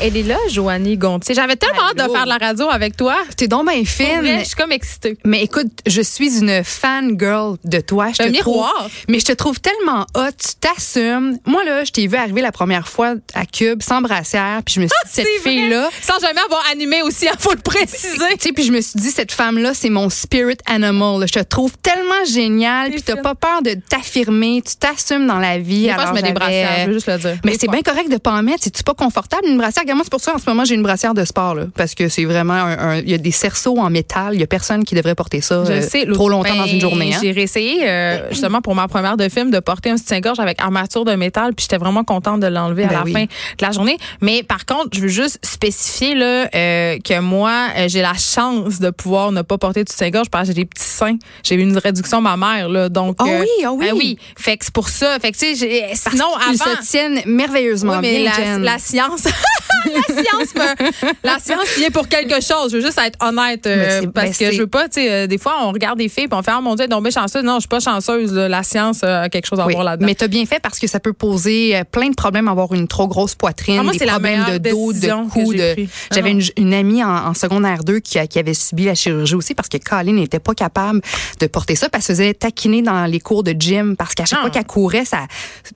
Elle est là, Joanie Gontier. J'avais tellement hâte de faire de la radio avec toi. T'es donc bien fine. vrai, je suis comme excitée. Mais écoute, je suis une fan girl de toi. Je Un te miroir. Trouve, mais je te trouve tellement hot, tu t'assumes. Moi là, je t'ai vu arriver la première fois à Cube sans brassière, puis je me suis dit cette C'est vrai. fille là. Sans jamais avoir animé aussi, il faut le préciser. Tu sais, puis je me suis dit cette femme là, c'est mon spirit animal. là. Je te trouve tellement géniale, puis t'as pas peur de t'affirmer, tu t'assumes dans la vie. Des fois, je Alors, mets des brassières, je veux juste le dire. Mais c'est bien correct de pas en mettre. C'est-tu pas confortable une brassière? Regarde, moi, c'est pour ça, en ce moment, j'ai une brassière de sport, là. Parce que c'est vraiment un, un- il y a des cerceaux en métal. Il y a personne qui devrait porter ça Je euh, sais, trop longtemps ben, dans une journée, hein. J'ai réessayé, euh, justement, pour ma première de film, de porter un soutien-gorge avec armature de métal, puis j'étais vraiment contente de l'enlever à Ben la oui. fin de la journée. Mais par contre, je veux juste spécifier là, euh, que moi, euh, j'ai la chance de pouvoir ne pas porter de soutien-gorge parce que j'ai des petits seins. J'ai eu une réduction mammaire, là. Donc, euh, oui, ah oui. ben oui. Fait que c'est pour ça. Fait que, tu sais, sinon, avant. se tiennent merveilleusement Oui, mais bien, la science, la science, me- la science vient pour quelque chose. Je veux juste être honnête euh, Mais parce ben que je veux pas, tu sais, euh, des fois on regarde des filles puis on fait ah mon dieu, donc bien chanceuse. Non, je suis pas chanceuse. là. La science euh, a quelque chose à Oui, voir là-dedans. mais t'as bien fait parce que ça peut poser euh, plein de problèmes, avoir une trop grosse poitrine, Ah, moi, des c'est la de dos, de cou. De... Ah J'avais non. une, une amie en, en secondaire 2 qui, avait subi la chirurgie aussi parce que Colin n'était pas capable de porter ça parce qu'elle se faisait taquiner dans les cours de gym parce qu'à chaque Ah. fois qu'elle courait, ça,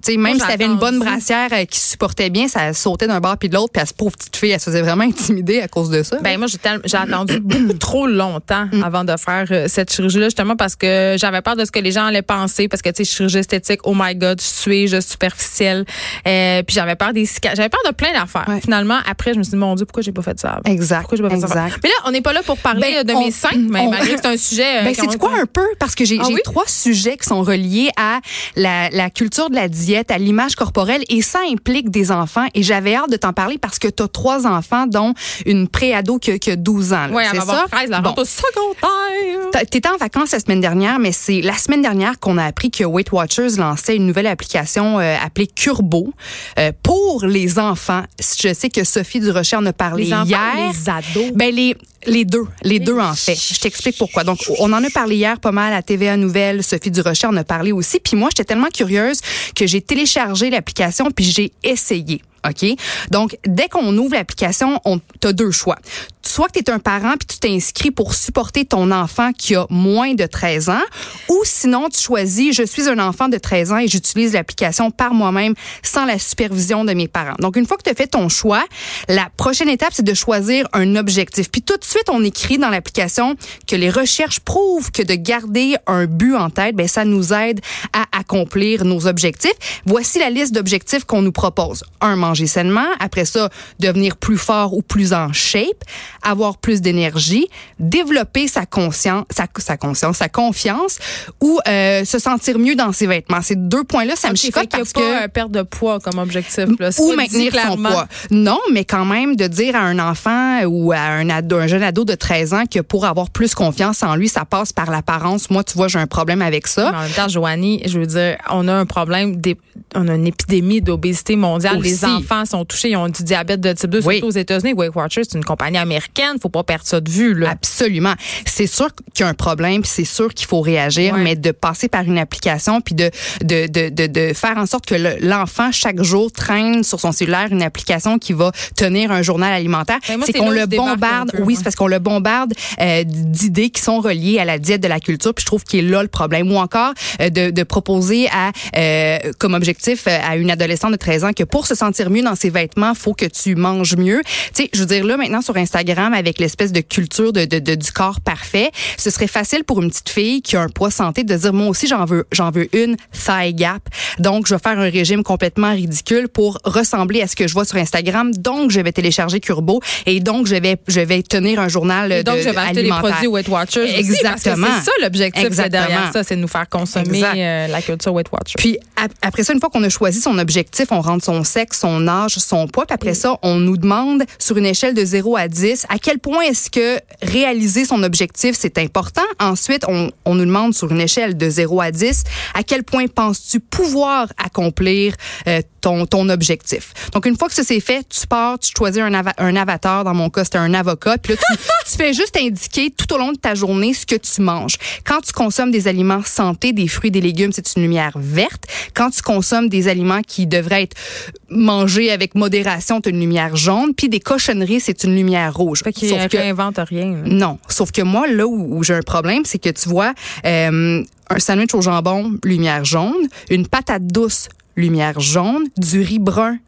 tu sais, même Moi, si elle avait une bonne brassière qui supportait bien, ça sautait d'un bord puis de l'autre puis pauvre petite fille, elle se faisait vraiment intimider à cause de ça. Ben moi j'ai attendu beaucoup trop longtemps Mm. avant de faire euh, cette chirurgie là justement parce que j'avais peur de ce que les gens allaient penser parce que tu sais chirurgie esthétique oh my god suis-je superficielle euh, puis j'avais peur des cicatrices j'avais peur de plein d'affaires Ouais. finalement après je me suis dit mon dieu pourquoi j'ai pas fait ça avant? Exact, pourquoi j'ai pas fait ça avant? mais là on n'est pas là pour parler Ben, euh, de on- mes seins mais on- malgré que c'est un sujet Ben, c'est quoi un peu? Parce que j'ai Ah oui? trois sujets qui sont reliés à la, la culture de la diète, à l'image corporelle, et ça implique des enfants. Et j'avais hâte de t'en parler parce que tu as trois enfants, dont une préado qui, a- qui a 12 ans. elle c'est ça? 13 la Bon. secondaire. T'a- T'étais en vacances la semaine dernière, mais c'est la semaine dernière qu'on a appris que Weight Watchers lançait une nouvelle application euh, appelée Curbo euh, pour les enfants. Je sais que Sophie Durocher en a parlé Les enfants hier. les ados? Ben les les deux, les deux en fait. Je t'explique pourquoi. Donc on en a parlé hier pas mal à TVA Nouvelle, Sophie Durocher en a parlé aussi. Puis moi j'étais tellement curieuse que j'ai téléchargé l'application puis j'ai essayé. OK? Donc, dès qu'on ouvre l'application, on as deux choix. Soit que tu es un parent puis tu t'inscris pour supporter ton enfant qui a moins de 13 ans, ou sinon tu choisis je suis un enfant de 13 ans et j'utilise l'application par moi-même sans la supervision de mes parents. Donc, une fois que tu as fait ton choix, la prochaine étape, c'est de choisir un objectif. Puis tout de suite, on écrit dans l'application que les recherches prouvent que de garder un but en tête, ben ça nous aide à accomplir nos objectifs. Voici la liste d'objectifs qu'on nous propose. Un, manger sainement. Après ça, devenir plus fort ou plus en shape. Avoir plus d'énergie. Développer sa conscience, sa, sa conscience, sa confiance ou euh, se sentir mieux dans ses vêtements. Ces deux points-là, ça me Ok, chicote fait qu'il y a parce pas que euh, perte de poids comme objectif. Là. Ou maintenir son poids. Non, mais quand même de dire à un enfant ou à un, ado, un jeune ado de 13 ans que pour avoir plus confiance en lui, ça passe par l'apparence. Moi, tu vois, j'ai un problème avec ça. Mais en même temps, Joanie, je veux dire, on a un problème, on a une épidémie d'obésité mondiale. Aussi. Les enfants sont touchés, ils ont du diabète de type 2, Oui. surtout aux États-Unis. Weight Watchers, c'est une compagnie américaine, faut pas perdre ça de vue. Là. Absolument. C'est sûr qu'il y a un problème, puis c'est sûr qu'il faut réagir, mais de passer par une application, puis de, de, de, de, de faire en sorte que le- l'enfant, chaque jour, traîne sur son cellulaire une application qui va tenir un journal alimentaire. C'est qu'on le bombarde, oui, c'est parce qu'on le bombarde euh, d'idées qui sont reliées à la diète de la culture, puis je trouve qu'il est là le problème. Ou encore euh, de, de proposer à euh, comme objectif euh, à une adolescente de 13 ans que pour se sentir mieux dans ses vêtements, faut que tu manges mieux. Tu sais, je veux dire là maintenant sur Instagram avec l'espèce de culture de, de, de- du corps parfait, ce serait facile pour une petite fille qui a un poids santé de dire moi aussi j'en veux j'en veux une thigh gap. Donc je vais faire un régime complètement ridicule pour ressembler à ce que je vois sur Instagram. Donc je vais télécharger Curbo et donc je vais je vais tenir un journal Et donc, de, je vais acheter des produits Weight Watchers. Exactement. C'est ça l'objectif derrière ça, c'est de nous faire consommer euh, la culture Weight Watchers. Puis ap- après ça, une fois qu'on a choisi son objectif, on rentre son sexe, son âge, son poids. Puis après ça, on nous demande sur une échelle de 0 à 10 à quel point est-ce que réaliser son objectif, c'est important? Ensuite, on, on nous demande sur une échelle de 0 à 10 à quel point penses-tu pouvoir accomplir euh, ton, ton objectif? Donc, une fois que ça c'est fait, tu pars, tu choisis un, un avatar. Dans mon cas, c'était un avocat. Puis là, tu, tu fais juste indiquer tout au long de ta journée ce que tu manges. Quand tu consommes des aliments santé, des fruits, des légumes, c'est une lumière verte. Quand tu consommes des aliments qui devraient être mangés avec modération, c'est une lumière jaune. Puis des cochonneries, c'est une lumière rouge. Fait Sauf que- invente rien. non. Sauf que moi, là où, où j'ai un problème, c'est que tu vois, euh, un sandwich au jambon, lumière jaune, une patate douce, lumière jaune, du riz brun,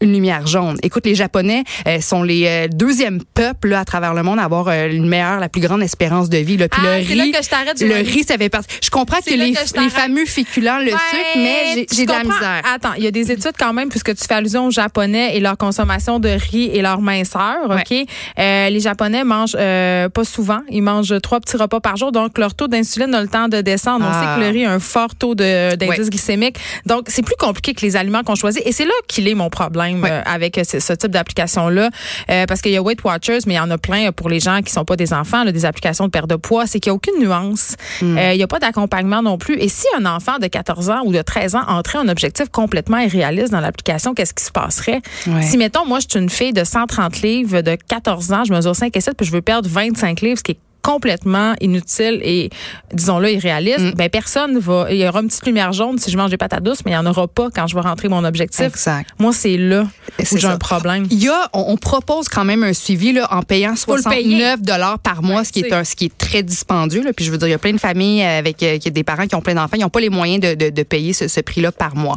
une lumière jaune. Écoute, les Japonais euh, sont les euh, deuxièmes peuples là, à travers le monde à avoir euh, une meilleure, la plus grande espérance de vie. Là. Puis Ah, le c'est là riz, que je t'arrête, le riz, ça fait partie. Je comprends que les, que les fameux féculents, le Ouais, sucre, mais j'ai- de la misère. Attends, il y a des études quand même, puisque tu fais allusion aux Japonais et leur consommation de riz et leur minceur. Ouais. OK? Euh, les Japonais mangent euh, pas souvent. Ils mangent trois petits repas par jour. Donc, leur taux d'insuline a le temps de descendre. On Ah. sait que le riz a un fort taux d'indice Ouais. glycémique. Donc, c'est plus compliqué que les aliments qu'on choisit. Et c'est là qu'il est mon problème Euh, avec ce, ce type d'application-là. Euh, parce qu'il y a Weight Watchers, mais il y en a plein pour les gens qui sont pas des enfants, là, des applications de perte de poids. C'est qu'il n'y a aucune nuance. Hmm. Euh, il n'y a pas d'accompagnement non plus. Et si un enfant de 14 ans ou de 13 ans entrait un objectif complètement irréaliste dans l'application, qu'est-ce qui se passerait? Si, mettons, moi, je suis une fille de 130 livres, de 14 ans, je mesure 5 et 7, puis je veux perdre 25 livres, ce qui est complètement inutile et, disons-le, irréaliste, Mm. ben personne va... Il y aura une petite lumière jaune si je mange des patates douces, mais il n'y en aura pas quand je vais rentrer mon objectif. Exact. Moi, c'est là où C'est j'ai un problème. Il y a, on, on propose quand même un suivi là, en payant Faut le payer. 69 dollars par mois, Ouais, ce qui est un, ce qui est très dispendieux. Là. Puis je veux dire, il y a plein de familles avec euh, qui des parents qui ont plein d'enfants, ils n'ont pas les moyens de, de, de payer ce, ce prix-là par mois.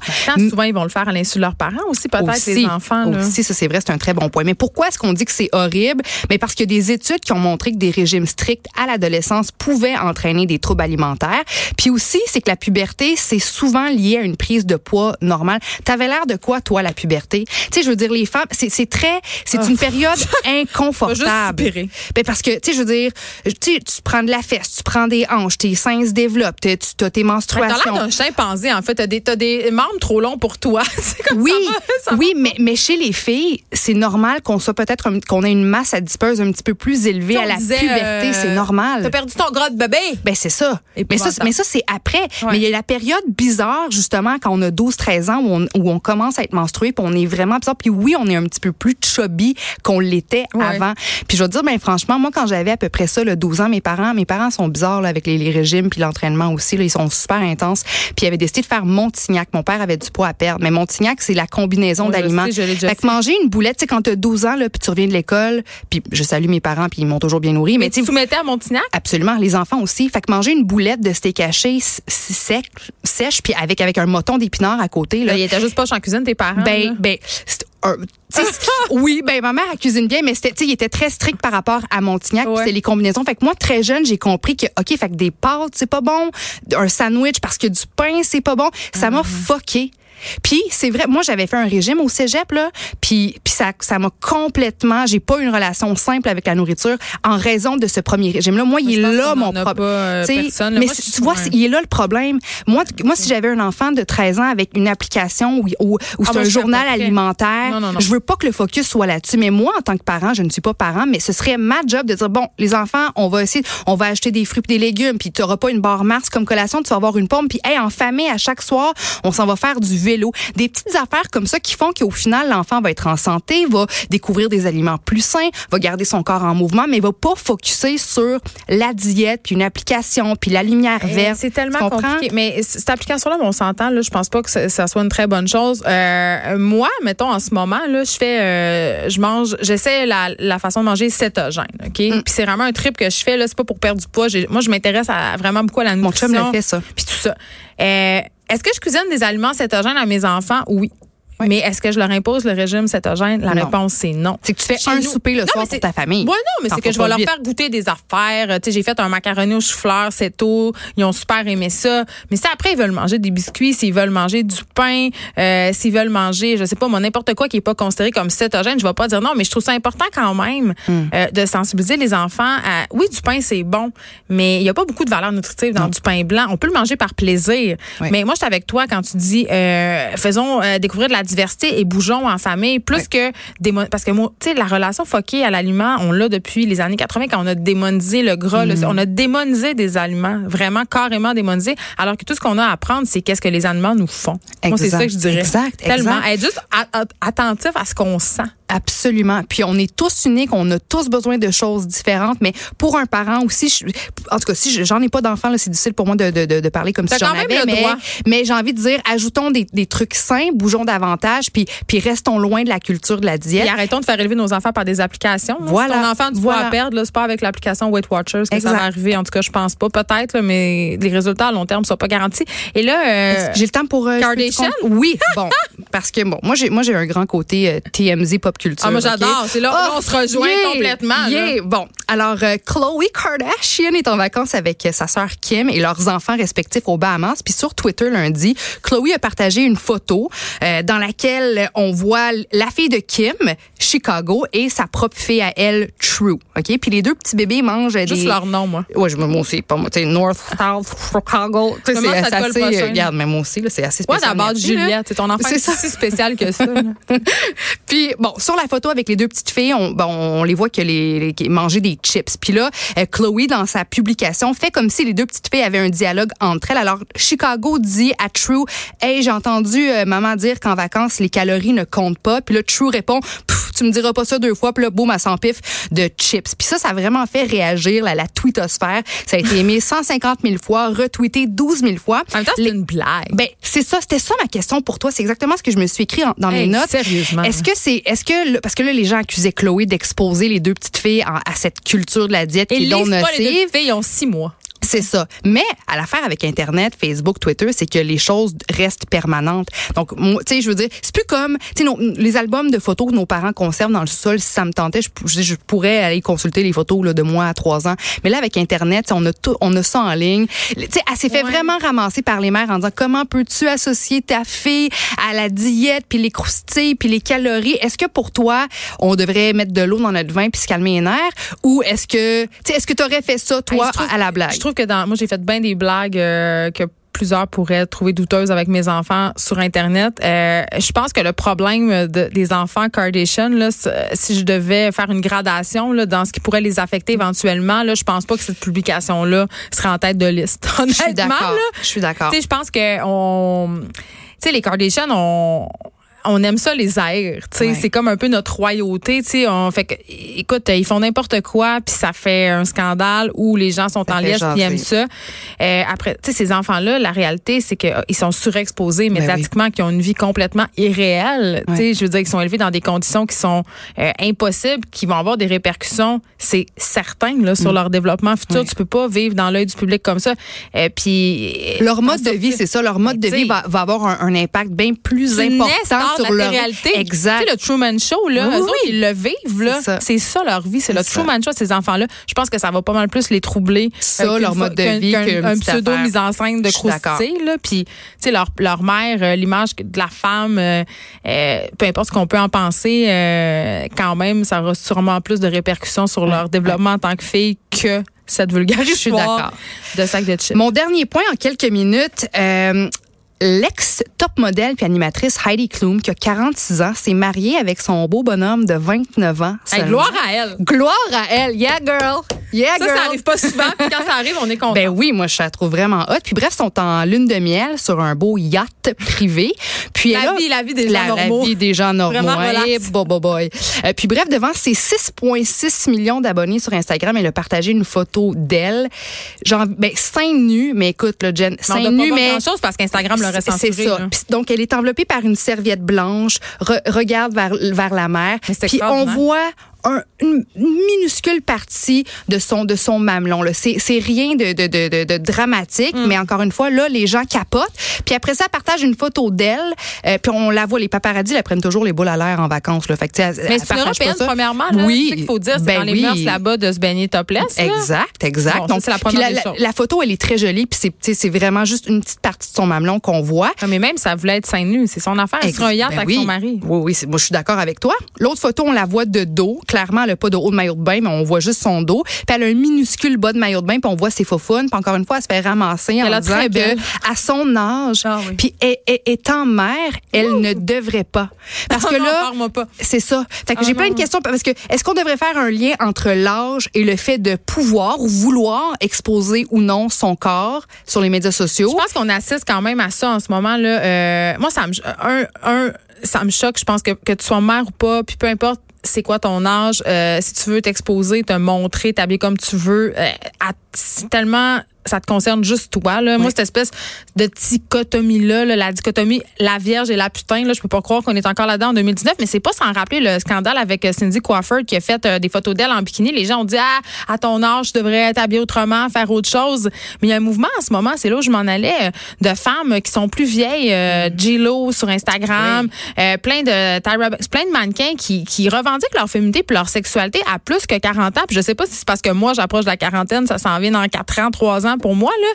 Souvent, ils vont le faire à l'insu de leurs parents aussi, peut-être, les enfants. là. Aussi, ça c'est vrai, c'est un très bon point. Mais pourquoi est-ce qu'on dit que c'est horrible? Mais parce qu'il y a des études qui ont montré que des régimes stricts à l'adolescence pouvaient entraîner des troubles alimentaires. Puis aussi, c'est que la puberté, c'est souvent lié à une prise de poids normale. T'avais l'air de quoi toi la puberté? Tu sais, je veux dire les femmes, c'est très, c'est une période inconfortable. Ah. Juste spirer. Ben parce que, tu sais, je veux dire, tu prends de la fesse, tu prends des hanches, tes seins se développent, t'as- tu as tes T'as menstruations. l'air d'un chimpanzé, en fait. T'as des, t'as des membres trop longs pour toi. Comme Oui, ça va, ça va. oui, mais, mais chez les filles, c'est normal qu'on soit peut-être qu'on ait une masse adipeuse un petit peu plus élevée à la disait, puberté, euh, c'est normal. T'as perdu ton gras de bébé. Ben c'est ça. Mais ça, mais ça c'est après. Ouais. Mais il y a la période bizarre justement quand on a 12-13 ans où on, où on commence à être menstrué, puis on est vraiment bizarre. Puis oui, on est un petit peu plus chubby qu'on l'était Ouais. avant. Puis je veux dire, ben franchement, moi quand j'avais à peu près ça, le 12 ans, mes parents, mes parents sont bizarres là, avec les, les régimes puis l'entraînement aussi. Là, ils sont super intenses. Puis ils avaient décidé de faire Montignac. Mon père avait du poids à perdre, mais Montignac c'est la combinaison Ouais, d'aliments. Fait que manger une boulette, tu sais, quand t'as 12 ans là, puis tu reviens de l'école, puis je salue mes parents, puis ils m'ont toujours bien nourri, mais, Mais tu tu à Montignac? Absolument, les enfants aussi. Fait que manger une boulette de steak haché sec, sèche, puis avec avec un moton d'épinards à côté là. Là, il était juste pas en cuisine, tes parents. là. Ben, ben, un- sais, c'est- oui, ben ma mère elle cuisine bien, mais c'était, il était très strict par rapport à Montignac, Ouais. c'était les combinaisons. Fait que moi, très jeune, j'ai compris que, ok, fait que des pâtes c'est pas bon, un sandwich parce que du pain c'est pas bon, ça m'a Mm-hmm. foqué. Puis c'est vrai, moi j'avais fait un régime au cégep là, puis puis ça ça m'a complètement, j'ai pas une relation simple avec la nourriture en raison de ce premier régime là. Moi, il est là mon problème. euh, mais Moi, tu vois, il est là le problème. Moi, moi si j'avais un enfant de 13 ans avec une application où c'est moi, un journal alimentaire, Non, non, non. je veux pas que le focus soit là-dessus. Mais moi, en tant que parent, je ne suis pas parent, mais ce serait ma job de dire bon, les enfants, on va essayer, on va acheter des fruits et des légumes, puis tu n'auras pas une barre Mars comme collation, tu vas avoir une pomme, puis hey, en famille, à chaque soir, on s'en va faire du vélo. Des petites affaires comme ça qui font qu'au final, l'enfant va être en santé, va découvrir des aliments plus sains, va garder son corps en mouvement, mais va pas focuser sur la diète, puis une application, puis la lumière verte. C'est tellement compliqué. Mais cette application-là, on s'entend, là, je pense pas que ça, ça soit une très bonne chose. Euh, moi, mettons, en ce moment, là, je fais, euh, je mange, j'essaie la, la façon de manger cétogène, OK? Mm. Puis c'est vraiment un trip que je fais, là, c'est pas pour perdre du poids. Moi, je m'intéresse à, vraiment beaucoup à la Mon nutrition. chum fait, ça. Puis tout ça. Euh, est-ce que je cuisine des aliments cétogènes à mes enfants? Oui. Mais est-ce que je leur impose le régime cétogène? La Non. réponse, c'est non. C'est que tu fais Chez un nous- souper le Non, soir pour ta famille. Ouais, non, mais c'est que je vais leur vite. faire goûter des affaires. Tu sais, j'ai fait un macaroni au chou-fleur, c'est tôt. Ils ont super aimé ça. Mais si après, ils veulent manger des biscuits, s'ils veulent manger du pain, euh, s'ils veulent manger, je sais pas, moi, n'importe quoi qui est pas considéré comme cétogène, je vais pas dire non, mais je trouve ça important quand même Hmm. euh, de sensibiliser les enfants à, oui, du pain, c'est bon, mais il y a pas beaucoup de valeur nutritive dans du pain blanc. On peut le manger par plaisir. Oui. Mais moi, je suis avec toi quand tu dis, euh, faisons euh, découvrir de la diversité et bougeons en famille, plus que démon... parce que tu sais, la relation foquée à l'aliment, on l'a depuis les années 80 quand on a démonisé le gras, le- on a démonisé des aliments, vraiment carrément démonisé, alors que tout ce qu'on a à apprendre, c'est qu'est-ce que les aliments nous font. Moi, c'est ça que je dirais. exact, Tellement. exact. Être juste a- a- attentif à ce qu'on sent. Absolument. Puis on est tous uniques, on a tous besoin de choses différentes. Mais pour un parent aussi, je- en tout cas, si je- j'en ai pas d'enfant, c'est difficile pour moi de, de, de, de parler comme si j'en avais. mais mais j'ai envie de dire, ajoutons des, des trucs sains, bougeons davantage, puis puis restons loin de la culture de la diète. Et arrêtons de faire élever nos enfants par des applications. là. Voilà. Si ton enfant du poids Voilà. à perdre, c'est pas avec l'application Weight Watchers que Exact. ça va arriver. En tout cas, je pense pas. Peut-être, mais les résultats à long terme sont pas garantis. Et là, euh, J'ai le temps pour euh, Kardashian? Oui, bon, parce que bon, moi j'ai moi j'ai un grand côté euh, TMZ pop culture. ah, moi j'adore. C'est là où Ah, on se rejoint yeah, complètement. là. yeah. Bon, alors euh, Khloe Kardashian est en vacances avec euh, sa sœur Kim et leurs enfants respectifs aux Bahamas. Puis sur Twitter lundi, Khloe a partagé une photo euh, dans laquelle on voit la fille de Kim, Chicago, et sa propre fille à elle, True. Ok, puis les deux petits bébés mangent Juste des. leur nom, moi. Ouais, je moi aussi, pas moi, tu sais, North, South, Chicago. Tu sais, c'est assez, euh, regarde, mais moi aussi, là, c'est assez Ouais, spécial. d'abord merci, là. Juliette. C'est ton enfant C'est est ça. si spécial que ça. Puis bon, sur la photo avec les deux petites filles, on, bon, on les voit que les, les qui mangeaient des chips. Puis là, euh, Chloé dans sa publication fait comme si les deux petites filles avaient un dialogue entre elles. Alors Chicago dit à True, "Hey, j'ai entendu euh, maman dire qu'en vacances les calories ne comptent pas." Puis là True répond, "Tu me diras pas ça deux fois." Puis là, boum, à s'en pif de chips. Puis ça, ça a vraiment fait réagir la, la tweetosphère. Ça a été aimé 150 000 fois, retweeté 12 000 fois. En même temps, c'est une blague. Ben, c'est ça, c'était ça ma question pour toi. C'est exactement ce que je me suis écrit en- dans mes notes. sérieusement. Est-ce que c'est, est-ce que, parce que là, les gens accusaient Chloé d'exposer les deux petites filles à cette culture de la diète Et qui est pas les deux filles, ils ont six mois. C'est ça. Mais à l'affaire avec Internet, Facebook, Twitter, c'est que les choses restent permanentes. Donc, tu sais, je veux dire, c'est plus comme, tu sais, les albums de photos que nos parents conservent dans le sol. Si ça me tentait, je, je, je pourrais aller consulter les photos là, de moi à trois ans. Mais là, avec Internet, on a tout, on a ça en ligne. Tu sais, elle s'est fait Ouais. vraiment ramasser par les mères en disant comment peux-tu associer ta fille à la diète, puis les croustilles, puis les calories? Est-ce que pour toi, on devrait mettre de l'eau dans notre vin puis se calmer les nerfs, ou est-ce que, tu sais, est-ce que tu aurais fait ça toi trouve- à la blague? Trouve que dans, moi, j'ai fait bien des blagues euh, que plusieurs pourraient trouver douteuses avec mes enfants sur Internet. Euh, je pense que le problème de- des enfants Kardashian, là, si je devais faire une gradation là, dans ce qui pourrait les affecter éventuellement, là, je pense pas que cette publication-là serait en tête de liste. Je suis Honnêtement, Je suis d'accord. tu sais, je pense que on, tu sais, les Kardashians, on, on aime ça les airs, tu sais, Ouais. c'est comme un peu notre royauté, tu sais, on fait que, écoute, ils font n'importe quoi puis ça fait un scandale où les gens sont Ça en liesse puis aiment ça. Euh, après, tu sais, ces enfants-là, la réalité, c'est que euh, ils sont surexposés Ben médiatiquement, qui ont une vie complètement irréelle. Tu sais, je veux dire, qu'ils sont élevés dans des conditions qui sont euh, impossibles, qui vont avoir des répercussions, c'est certain là sur leur développement futur. Mm. Ouais. Tu peux pas vivre dans l'œil du public comme ça. Euh, puis Leur mode de vie, c'est ça. Leur mode de Ben, vie tu sais, va, va avoir un, un impact bien plus tu de sur la leur réalité. Exact. Tu sais, le Truman Show, là, Oui, eux oui. autres, ils le vivent, là. C'est ça. Ça. leur vie. C'est le ça. Truman Show, ces enfants-là. Je pense que ça va pas mal plus les troubler. Ça, euh, qu'une leur mode de vie, qu'un- un petite pseudo mise en scène de croustille, là. Puis, tu sais, leur, leur mère, euh, l'image de la femme, euh, euh, peu importe ce qu'on peut en penser, euh, quand même, ça aura sûrement plus de répercussions sur leur développement en tant que fille que cette vulgaire Je suis d'accord. de sac de chips. Mon dernier point en quelques minutes. euh, L'ex-top modèle puis animatrice Heidi Klum, qui a 46 ans, s'est mariée avec son beau bonhomme de 29 ans. Hey, gloire à elle. Gloire à elle. Yeah, girl. Yeah, Ça, girl. ça arrive pas souvent. Puis quand ça arrive, on est content. Ben oui, moi je la trouve vraiment hot. Puis bref, ils sont en lune de miel sur un beau yacht privé. Puis La elle a- vie, la vie des gens normaux. La vie des gens normaux. Eh, bo- bo- boy. Euh, puis bref, devant ses 6,6 millions d'abonnés sur Instagram, elle a partagé une photo d'elle. Genre, ben, seins nus, mais écoute, là, Jen, seins nus, mais. grand-chose parce qu'Instagram l'aurait C'est censuré. c'est ça. donc, elle est enveloppée par une serviette blanche, re- regarde vers, vers la mer. Puis on voit un- une minuscule partie de son de son mamelon. C'est c'est rien de, de, de, de, de dramatique, Mm. mais encore une fois, là, les gens capotent. Puis après ça, elle partage une photo d'elle. euh, puis on la voit, les paparazzis, la prennent toujours les boules à l'air en vacances. Là. Fait que, elle- Mais c'est une européenne, premièrement. Là. Oui. Qu'il faut dire. C'est Ben dans les oui. mœurs là-bas de se baigner topless. là. Exact, exact. Bon, ça, c'est la première la, des la- photo, elle est très jolie, puis c'est tu sais, c'est vraiment juste une petite partie de son mamelon qu'on voit. Non, mais même, ça voulait être seins nus. C'est son affaire. Elle un yacht ben avec oui. son mari. Oui, oui, moi je suis d'accord avec toi. L'autre photo, on la voit de dos, clairement, elle a pas de haut de maillot de bain, mais on voit juste son dos. Puis elle a un minuscule bas de maillot de bain, puis on voit ses faux Puis encore une fois, elle se fait ramasser Elle en a disant très que à son âge, Ah oui. puis étant mère, elle ne devrait pas. Parce que là, c'est ça. Fait que Ah j'ai plein de questions parce que est-ce qu'on devrait faire un lien entre l'âge et le fait de pouvoir ou vouloir exposer ou non son corps sur les médias sociaux? Je pense qu'on assiste quand même à ça en ce moment là. Euh, moi, ça me un, un ça me choque. Je pense que que tu sois mère ou pas, puis peu importe. C'est quoi ton âge? Euh, si tu veux t'exposer, te montrer, t'habiller comme tu veux, euh, tellement ça te concerne juste toi là. Moi cette espèce de dichotomie là, la dichotomie la vierge et la putain là, je peux pas croire qu'on est encore là-dedans en 2019, mais c'est pas sans rappeler le scandale avec euh, Cindy Crawford qui a fait euh, des photos d'elle en bikini. Les gens ont dit ah à ton âge, tu devrais t'habiller autrement, faire autre chose. Mais il y a un mouvement en ce moment, c'est là où je m'en allais, euh, de femmes qui sont plus vieilles, euh, J-Lo sur Instagram, euh, plein de Tyra plein de mannequins qui, qui revendiquent leur féminité puis leur sexualité à plus que 40 ans. Puis je sais pas si c'est parce que moi j'approche de la quarantaine, ça s'en vient dans 4 ans, 3 ans pour moi là,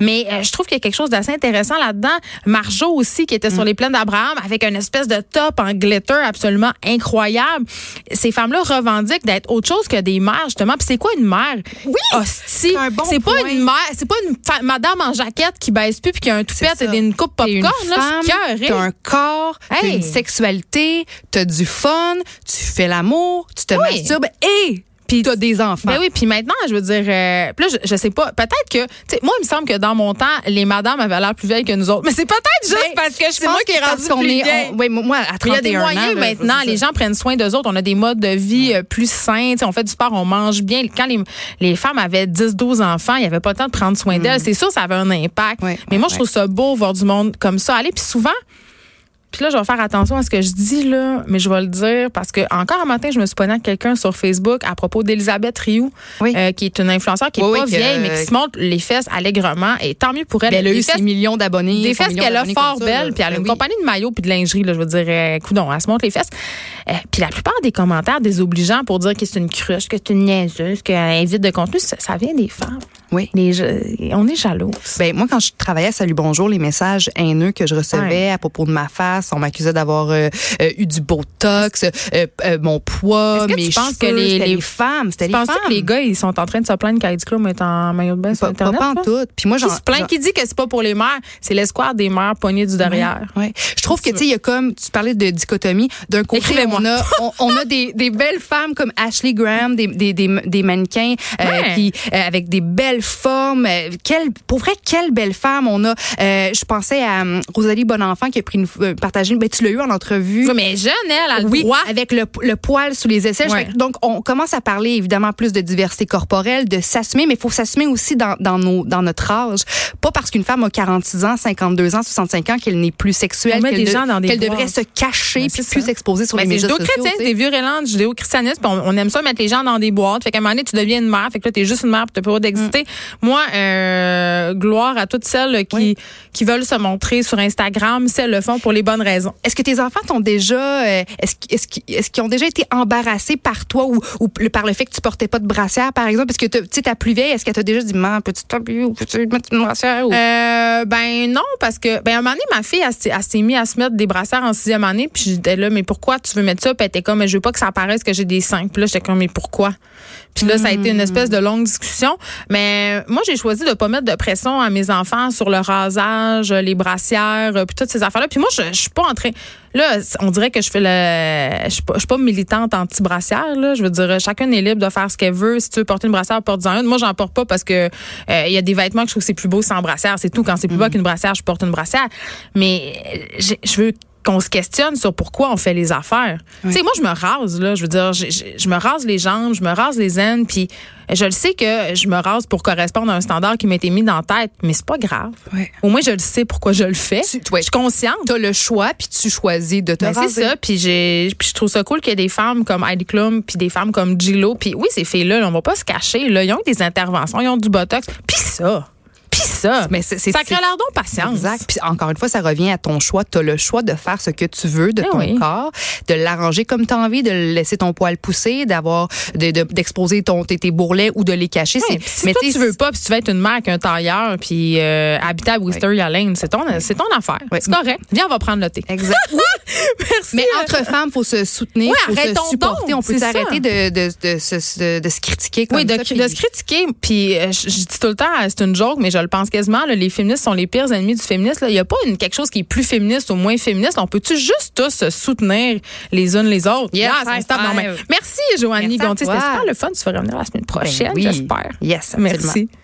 mais euh, je trouve qu'il y a quelque chose d'assez intéressant là-dedans. Marjo aussi qui était sur les plaines d'Abraham avec une espèce de top en glitter absolument incroyable. Ces femmes-là revendiquent d'être autre chose que des mères justement. Puis c'est quoi une mère Oui, c'est un bon c'est pas une mère, c'est pas une madame en jaquette qui baisse plus puis qui a un toupette et une coupe T'es une popcorn là, je t'as un corps, t'as Hey. une sexualité, t'as du fun, tu fais l'amour, tu te Oui. masturbes et puis t'as des enfants. Ben oui, puis maintenant, je veux dire, euh, là, je, je sais pas, peut-être que, tu sais, moi, il me semble que dans mon temps, les madames avaient l'air plus vieilles que nous autres. Mais c'est peut-être juste Ben, parce que je c'est moi qui ai rendu qu'on plus est- on- oui, moi, à 31 Mais il y a des moyens ans, là, maintenant. Les gens prennent soin d'eux autres. On a des modes de vie euh, plus sains. On fait du sport, on mange bien. Quand les, les femmes avaient 10, 12 enfants, il n'y avait pas le temps de prendre soin d'elles. C'est sûr, ça avait un impact. Mm. Mais moi, je trouve ça beau voir du monde comme ça aller. Puis souvent, puis là, je vais faire attention à ce que je dis là, mais je vais le dire parce que encore un matin, je me suis pogné avec quelqu'un sur Facebook à propos d'Elisabeth Rioux, Oui. euh, qui est une influenceur qui est Oui, pas oui, que- vieille, mais qui se montre les fesses allègrement. Et tant mieux pour elle. Ben, elle a eu ses millions d'abonnés. des fesses qu'elle a fort belles, puis elle a Ben une compagnie de maillots puis de lingerie, là, je veux dire, euh, coudon, elle se montre les fesses. Euh, puis la plupart des commentaires désobligeants pour dire que c'est une cruche, que c'est une niaiseuse, qu'elle évite de contenu, ça, ça vient des femmes. Oui. Les, on est jaloux. Ben, moi, quand je travaillais à Salut Bonjour, les messages haineux que je recevais à propos de ma face, on m'accusait d'avoir euh, euh, eu du botox, euh, euh, mon poids, que mes tu cheveux, que les- les- les femmes, c'était les femmes. que les gars, ils sont en train de se plaindre qu'Heidi Klum est en maillot de bain sur Internet? pas, pas en tout. Puis moi, j'en se plaint, qui dit que c'est pas pour les mères, c'est l'espoir des mères poignées du derrière. Ouais. Je trouve que tu sais il y a comme tu parlais de dichotomie d'un côté on a on, on a des, des belles femmes comme Ashley Graham des des, des, des mannequins Ouais. qui avec des belles formes euh, quelle pour vrai quelle belle femme on a euh, je pensais à euh, Rosalie Bonenfant qui a pris une euh, partagé une- ben tu l'as eu en entrevue Oui, mais jeune, elle, elle oui, droit. avec le, le poil sous les aisselles. Ouais. Fait Donc, on commence à parler évidemment plus de diversité corporelle, de s'assumer, mais il faut s'assumer aussi dans, dans, nos, dans notre âge. Pas parce qu'une femme a 46 ans, 52 ans, 65 ans qu'elle n'est plus sexuelle, qu'elle de- boîtes. devrait se cacher puis c'est plus s'exposer sur Ben, les c'est médias sociaux. judéo-chrétien, tu des vieux rélandes judéo-christianisme, puis on, on aime ça mettre les gens dans des boîtes. Fait qu'à un moment donné, tu deviens une mère. Fait que là, t'es juste une mère, pas le droit d'exister. Mm. Moi, euh, gloire à toutes celles qui, Oui. qui veulent se montrer sur Instagram, si elles le font pour les bonnes raisons. Est-ce que tes enfants t'ont déjà, euh, est-ce qu'- est-ce qu'- est-ce qu'ils ont déjà été embarrassés par toi ou, ou par le fait que tu portais pas de brassière, par exemple? Parce que tu sais, ta plus vieille, est-ce qu'elle t'a déjà dit, maman, peux-tu t'habiller ou peux-tu mettre une brassière? Ou... Euh, ben non, parce que ben à un moment donné, ma fille, elle, s'est- elle s'est mise à se mettre des brassières en sixième année, puis j'étais là, mais pourquoi tu veux mettre ça? Puis elle était comme, mais je veux pas que ça apparaisse que j'ai des seins. Puis là, j'étais comme, mais pourquoi? Puis là, ça a été une espèce de longue discussion. Mais moi, j'ai choisi de pas mettre de pression à mes enfants sur le rasage, les brassières, euh, puis toutes ces affaires-là. Puis moi, je, je suis pas en train. Là, on dirait que je fais le. Je suis pas, je suis pas militante anti-brassière. Là, je veux dire, chacun est libre de faire ce qu'elle veut. Si tu veux porter une brassière, porte-en une. Moi, j'en porte pas parce que euh, il y a des vêtements que je trouve que c'est plus beau sans brassière. C'est tout. Quand c'est plus beau qu'une brassière, je porte une brassière. Mais euh, je veux qu'on se questionne sur pourquoi on fait les affaires. Tu sais, moi, je me rase, là. Je veux dire, je, je- je me rase les jambes, je me rase les aines, puis je le sais que je me rase pour correspondre à un standard qui m'a été mis dans la tête, mais c'est pas grave. Ouais. Au moins, je le sais pourquoi je le fais. Tu- ouais. Je suis consciente. T'as le choix, puis tu choisis de te Ben, c'est raser. ça, puis j'ai puis je trouve ça cool qu'il y ait des femmes comme Heidi Klum puis des femmes comme Gillo, puis oui, ces filles là, on va pas se cacher là, ils ont des interventions, ils ont du botox, puis ça. Ça. Mais c'est- l'air donc patience. Exact. Puis encore une fois, ça revient à ton choix. Tu as le choix de faire ce que tu veux de Eh ton oui. corps, de l'arranger comme tu as envie, de laisser ton poil pousser, d'avoir de- de- d'exposer ton tes, tes bourrelets ou de les cacher. Puis si toi, tu veux pas, puis tu veux être une mère avec un tailleur, puis euh, habiter à Wisteria Lane, c'est ton, c'est ton affaire. C'est correct. Viens, on va prendre le thé. Exact. Oui, Merci. mais entre femmes, faut se soutenir, faut se supporter. On peut s'arrêter de, de, de, se- de, se critiquer comme Oui, de, ça. de se critiquer, puis euh, je, je dis tout le temps, c'est une joke, mais je le pense quasiment, là, les féministes sont les pires ennemis du féminisme. là. Il n'y a pas une, quelque chose qui est plus féministe ou moins féministe? On peut-tu juste tous se soutenir les unes les autres? Yes, on high se tape dans la main. five. Merci, Joannie Gontier. C'était super le fun. Tu vas revenir la semaine Ben prochaine, oui. j'espère. Yes, absolument. Merci.